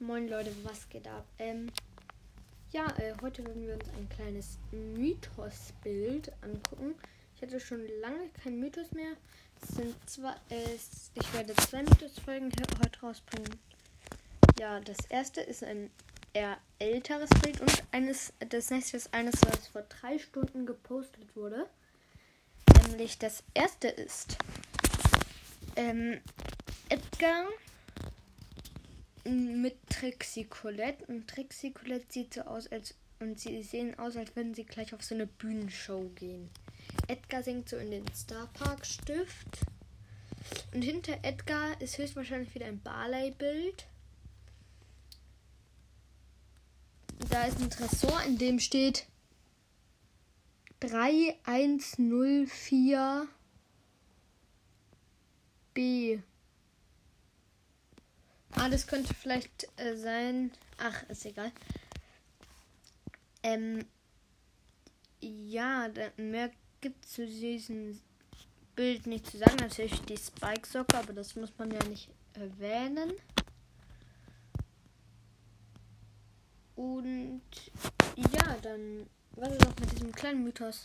Moin Leute, was geht ab? Ähm, ja, äh, heute werden wir uns ein kleines Mythos-Bild angucken. Ich hatte schon lange kein Mythos mehr. Es sind zwei, äh, ich werde zwei Mythos-Folgen heute rausbringen. Ja, das erste ist ein eher älteres Bild und eines, das nächste ist eines, was vor drei Stunden gepostet wurde. Nämlich das erste ist ähm, Edgar mit Trixie Colette. Und Trixie Colette sieht so aus, als und sie sehen aus, als würden sie gleich auf so eine Bühnenshow gehen. Edgar singt so in den Star Park Stift. Und hinter Edgar ist höchstwahrscheinlich wieder ein Barley-Bild. Da ist ein Tresor, in dem steht 3104 B. Ah, das könnte vielleicht äh, sein. Ach, ist egal. Ähm, ja, mehr gibt es zu diesem Bild nicht zu sagen. Natürlich die Spike-Socke, aber das muss man ja nicht erwähnen. Und ja, dann was ist auch mit diesem kleinen Mythos.